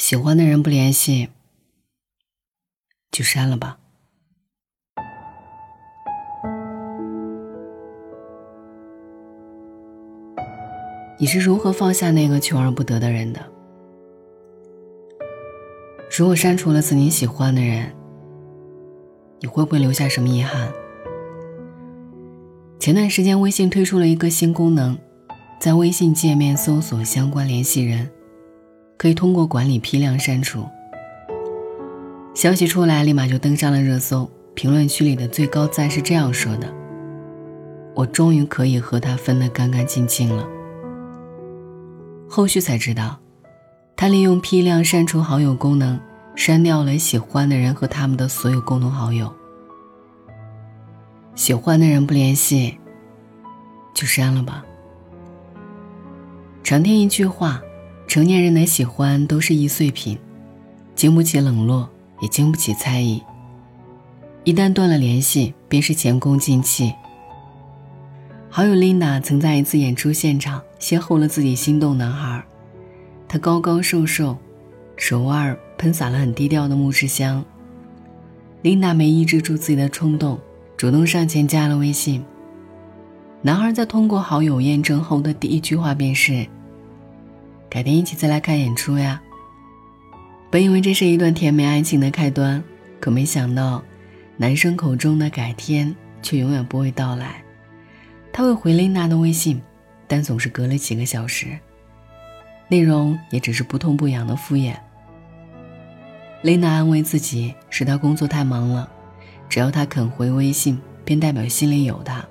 喜欢的人不联系，就删了吧。你是如何放下那个求而不得的人的？如果删除了曾经喜欢的人，你会不会留下什么遗憾？前段时间，微信推出了一个新功能，在微信界面搜索相关联系人。可以通过管理批量删除。消息出来，立马就登上了热搜。评论区里的最高赞是这样说的：“我终于可以和他分得干干净净了。”后续才知道，他利用批量删除好友功能，删掉了喜欢的人和他们的所有共同好友。喜欢的人不联系，就删了吧。常听一句话。成年人的喜欢都是易碎品，经不起冷落，也经不起猜疑。一旦断了联系，便是前功尽弃。好友琳达曾在一次演出现场邂逅了自己心动男孩，他高高瘦瘦，手腕喷洒了很低调的木质香。琳达没抑制住自己的冲动，主动上前加了微信。男孩在通过好友验证后的第一句话便是。改天一起再来看演出呀。本以为这是一段甜美爱情的开端，可没想到，男生口中的改天却永远不会到来。他会回琳娜的微信，但总是隔了几个小时，内容也只是不痛不痒的敷衍。琳娜安慰自己是他工作太忙了，只要他肯回微信，便代表心里有他。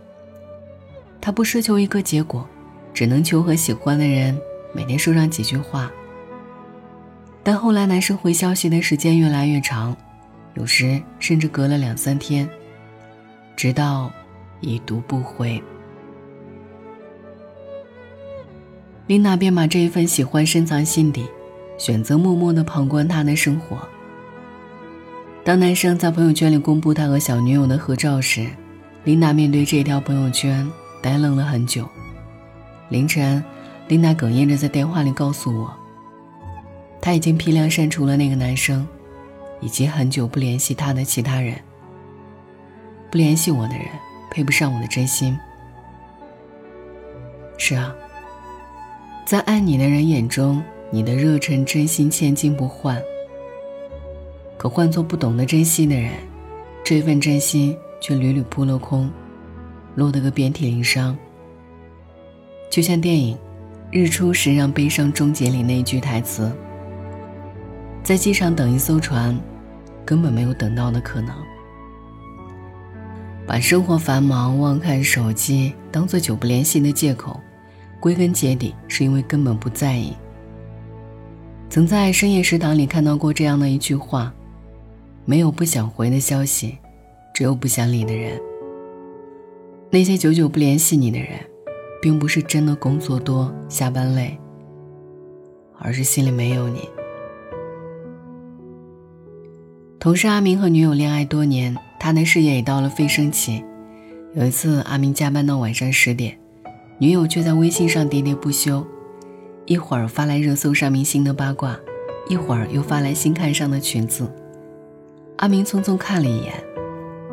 他不奢求一个结果，只能求和喜欢的人。每天说上几句话，但后来男生回消息的时间越来越长，有时甚至隔了两三天，直到已读不回。琳娜便把这一份喜欢深藏心底，选择默默的旁观他的生活。当男生在朋友圈里公布他和小女友的合照时，琳娜面对这条朋友圈呆愣了很久。凌晨。琳达哽咽着在电话里告诉我，她已经批量删除了那个男生，以及很久不联系他的其他人。不联系我的人，配不上我的真心。是啊，在爱你的人眼中，你的热忱、真心千金不换。可换做不懂得珍惜的人，这份真心却屡屡扑了空，落得个遍体鳞伤。就像电影。日出时让悲伤终结里那一句台词，在机场等一艘船，根本没有等到的可能。把生活繁忙忘看手机当做久不联系的借口，归根结底是因为根本不在意。曾在深夜食堂里看到过这样的一句话：没有不想回的消息，只有不想理的人。那些久久不联系你的人。并不是真的工作多、下班累，而是心里没有你。同事阿明和女友恋爱多年，他的事业也到了飞升期。有一次，阿明加班到晚上十点，女友却在微信上喋喋不休，一会儿发来热搜上明星的八卦，一会儿又发来新看上的裙子。阿明匆匆看了一眼，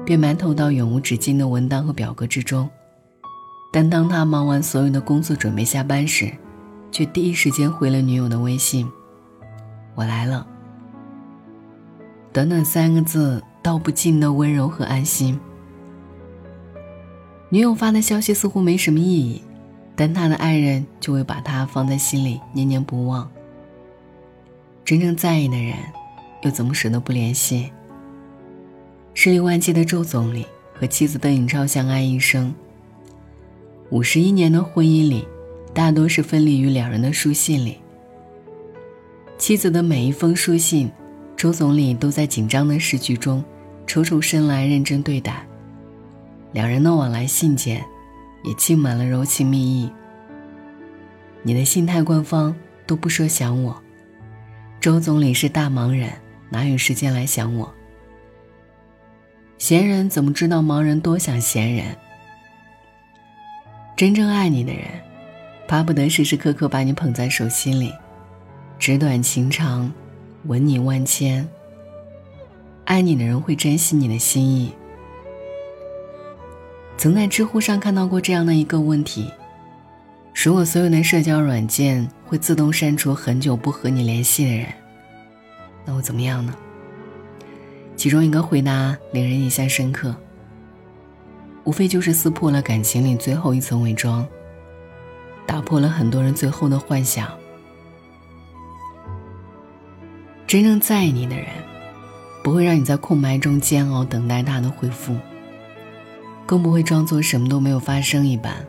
便埋头到永无止境的文档和表格之中。但当他忙完所有的工作，准备下班时，却第一时间回了女友的微信：“我来了。”短短三个字，道不尽的温柔和安心。女友发的消息似乎没什么意义，但他的爱人就会把它放在心里，念念不忘。真正在意的人，又怎么舍得不联系？势力万机的周总理和妻子邓颖超相爱一生。五十一年的婚姻里，大多是分离于两人的书信里。妻子的每一封书信，周总理都在紧张的时局中抽出身来认真对待。两人的往来信件，也浸满了柔情蜜意。你的信太官方，都不说想我。周总理是大忙人，哪有时间来想我？闲人怎么知道忙人多想闲人？真正爱你的人，巴不得时时刻刻把你捧在手心里，纸短情长，吻你万千。爱你的人会珍惜你的心意。曾在知乎上看到过这样的一个问题：如果所有的社交软件会自动删除很久不和你联系的人，那会怎么样呢？其中一个回答令人印象深刻，无非就是撕破了感情里最后一层伪装，打破了很多人最后的幻想。真正在意你的人，不会让你在空白中煎熬等待他的回复。更不会装作什么都没有发生一般，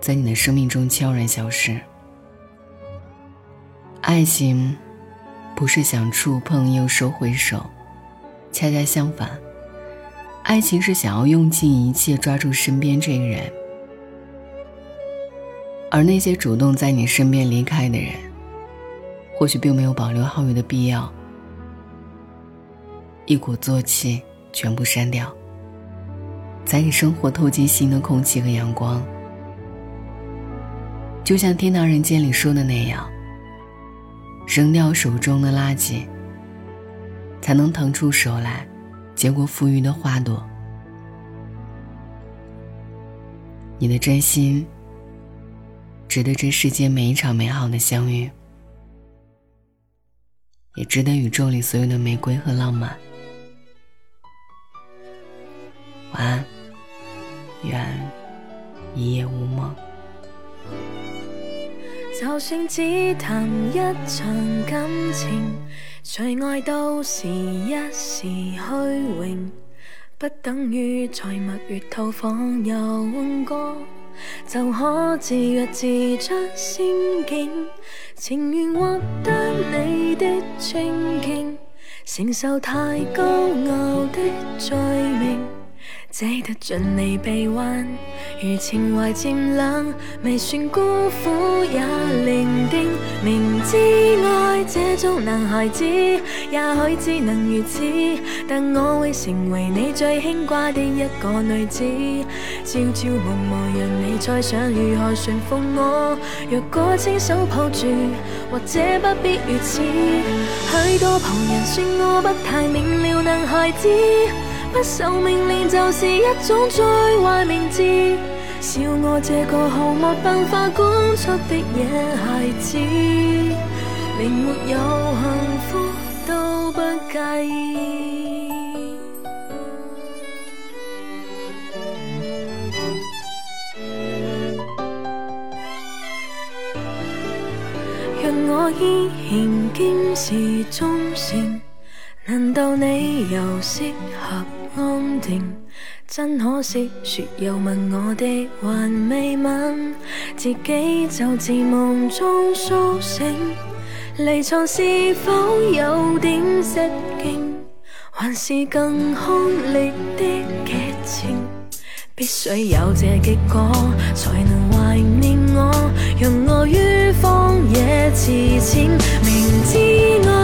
在你的生命中悄然消失。爱情，不是想触碰又收回手，恰恰相反，爱情是想要用尽一切抓住身边这个人。而那些主动在你身边离开的人，或许并没有保留好友的必要，一鼓作气全部删掉。在你生活透进新的空气和阳光，就像《天堂人间》里说的那样，扔掉手中的垃圾，才能腾出手来，结果富裕的花朵。你的真心，值得这世间每一场美好的相遇，也值得宇宙里所有的玫瑰和浪漫。晚安。愿一夜无梦。就算只谈一场感情，最爱都是一时虚荣，不等于在蜜月套房游玩过，就可自若自出仙境。情愿获得你的尊敬，承受太高傲的罪名。这得尽你臂弯，如情怀渐冷，未算孤苦也伶仃。明知爱这种男孩子，也许只能如此，但我会成为你最牵挂的一个女子。朝朝暮暮，让你再想如何驯服我。若果亲手抱住，或者不必如此。许多旁人说我不太明了，男孩子。不受命令就是一种最坏名字，笑我这个毫无办法管束的野孩子，连没有幸福都不介意。若我依然坚持忠诚，难道你又适合？安定，真可惜，说又问我的还未吻，自己就自梦中苏醒。离床是否有点失敬，还是更凶烈的剧情？必须有这结果，才能怀念我，让我于荒野辞浅。明知爱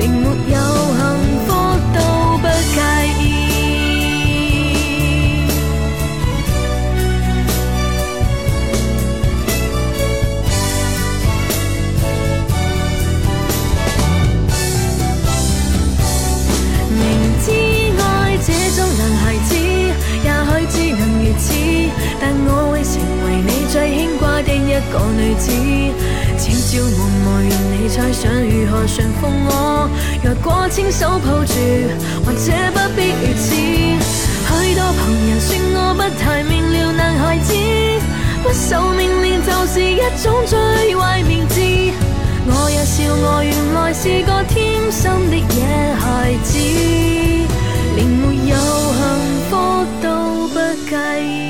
连没有幸福都不介意。明知爱这种男孩子也许只能如此但我会成为你最牵挂的一个女子。渺朝无无，愿你猜想如何驯服我。若果牵手抱住，或者不必如此。许多旁人说我不太明了男孩子，不受命令就是一种最坏名字。我也笑我原来是个天生的野孩子，连没有幸福都不介意。